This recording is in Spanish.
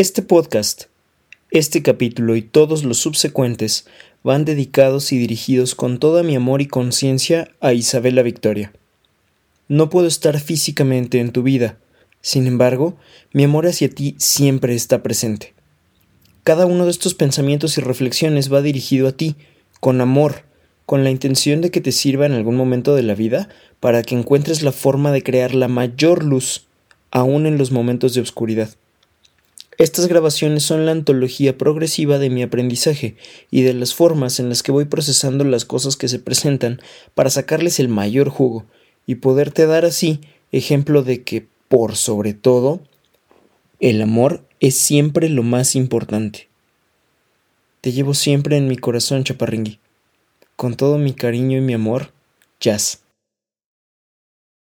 Este podcast, este capítulo y todos los subsecuentes van dedicados y dirigidos con toda mi amor y conciencia a Isabela Victoria. No puedo estar físicamente en tu vida, sin embargo, mi amor hacia ti siempre está presente. Cada uno de estos pensamientos y reflexiones va dirigido a ti, con amor, con la intención de que te sirva en algún momento de la vida para que encuentres la forma de crear la mayor luz, aún en los momentos de oscuridad. Estas grabaciones son la antología progresiva de mi aprendizaje y de las formas en las que voy procesando las cosas que se presentan para sacarles el mayor jugo y poderte dar así ejemplo de que, por sobre todo, el amor es siempre lo más importante. Te llevo siempre en mi corazón, chaparringui. Con todo mi cariño y mi amor, Jazz.